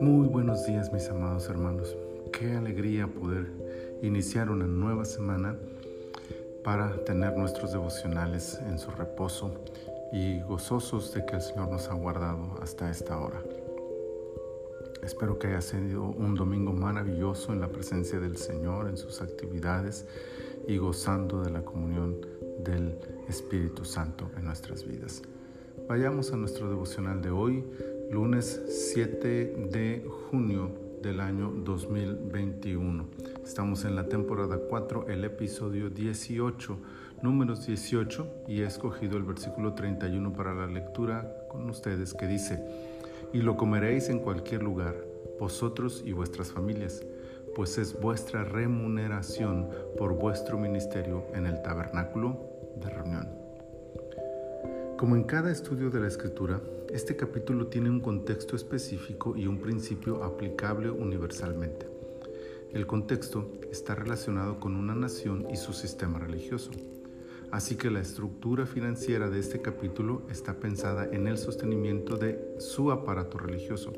Muy buenos días mis amados hermanos. Qué alegría poder iniciar una nueva semana para tener nuestros devocionales en su reposo y gozosos de que el Señor nos ha guardado hasta esta hora. Espero que haya sido un domingo maravilloso en la presencia del Señor, en sus actividades y gozando de la comunión del Espíritu Santo en nuestras vidas. Vayamos a nuestro devocional de hoy, lunes 7 de junio del año 2021. Estamos en la temporada 4, el episodio 18, números 18, y he escogido el versículo 31 para la lectura con ustedes que dice, y lo comeréis en cualquier lugar, vosotros y vuestras familias, pues es vuestra remuneración por vuestro ministerio en el tabernáculo de reunión. Como en cada estudio de la escritura, este capítulo tiene un contexto específico y un principio aplicable universalmente. El contexto está relacionado con una nación y su sistema religioso. Así que la estructura financiera de este capítulo está pensada en el sostenimiento de su aparato religioso,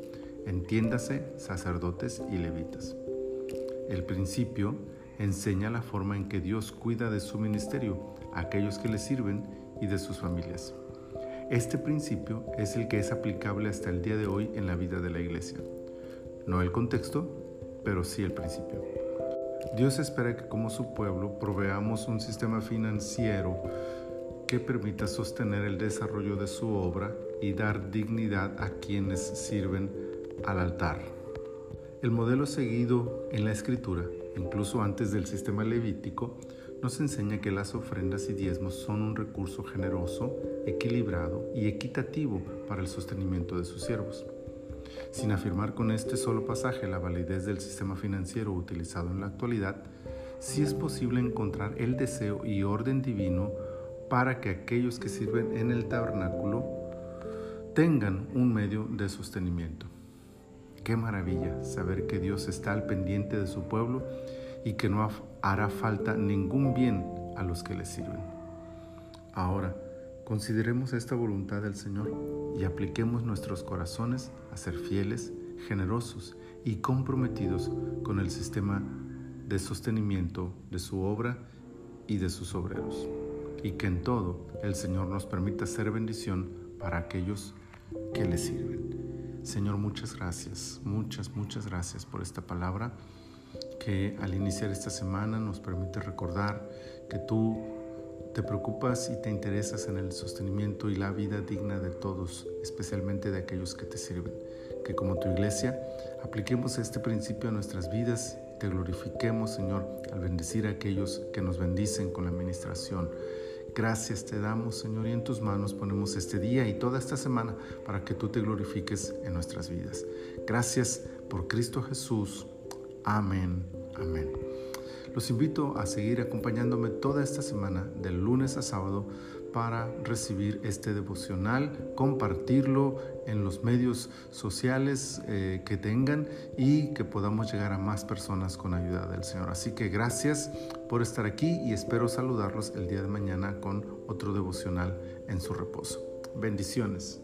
entiéndase sacerdotes y levitas. El principio enseña la forma en que Dios cuida de su ministerio, aquellos que le sirven y de sus familias. Este principio es el que es aplicable hasta el día de hoy en la vida de la iglesia. No el contexto, pero sí el principio. Dios espera que como su pueblo proveamos un sistema financiero que permita sostener el desarrollo de su obra y dar dignidad a quienes sirven al altar. El modelo seguido en la escritura, incluso antes del sistema levítico, nos enseña que las ofrendas y diezmos son un recurso generoso, equilibrado y equitativo para el sostenimiento de sus siervos. Sin afirmar con este solo pasaje la validez del sistema financiero utilizado en la actualidad, sí es posible encontrar el deseo y orden divino para que aquellos que sirven en el tabernáculo tengan un medio de sostenimiento. Qué maravilla saber que Dios está al pendiente de su pueblo y que no hará falta ningún bien a los que le sirven. Ahora, consideremos esta voluntad del Señor y apliquemos nuestros corazones a ser fieles, generosos y comprometidos con el sistema de sostenimiento de su obra y de sus obreros. Y que en todo el Señor nos permita ser bendición para aquellos que le sirven. Señor, muchas gracias, muchas, muchas gracias por esta palabra que al iniciar esta semana nos permite recordar que tú te preocupas y te interesas en el sostenimiento y la vida digna de todos, especialmente de aquellos que te sirven. Que como tu iglesia apliquemos este principio a nuestras vidas, te glorifiquemos, Señor, al bendecir a aquellos que nos bendicen con la administración. Gracias te damos, Señor, y en tus manos ponemos este día y toda esta semana para que tú te glorifiques en nuestras vidas. Gracias por Cristo Jesús. Amén, amén. Los invito a seguir acompañándome toda esta semana, del lunes a sábado, para recibir este devocional, compartirlo en los medios sociales eh, que tengan y que podamos llegar a más personas con ayuda del Señor. Así que gracias por estar aquí y espero saludarlos el día de mañana con otro devocional en su reposo. Bendiciones.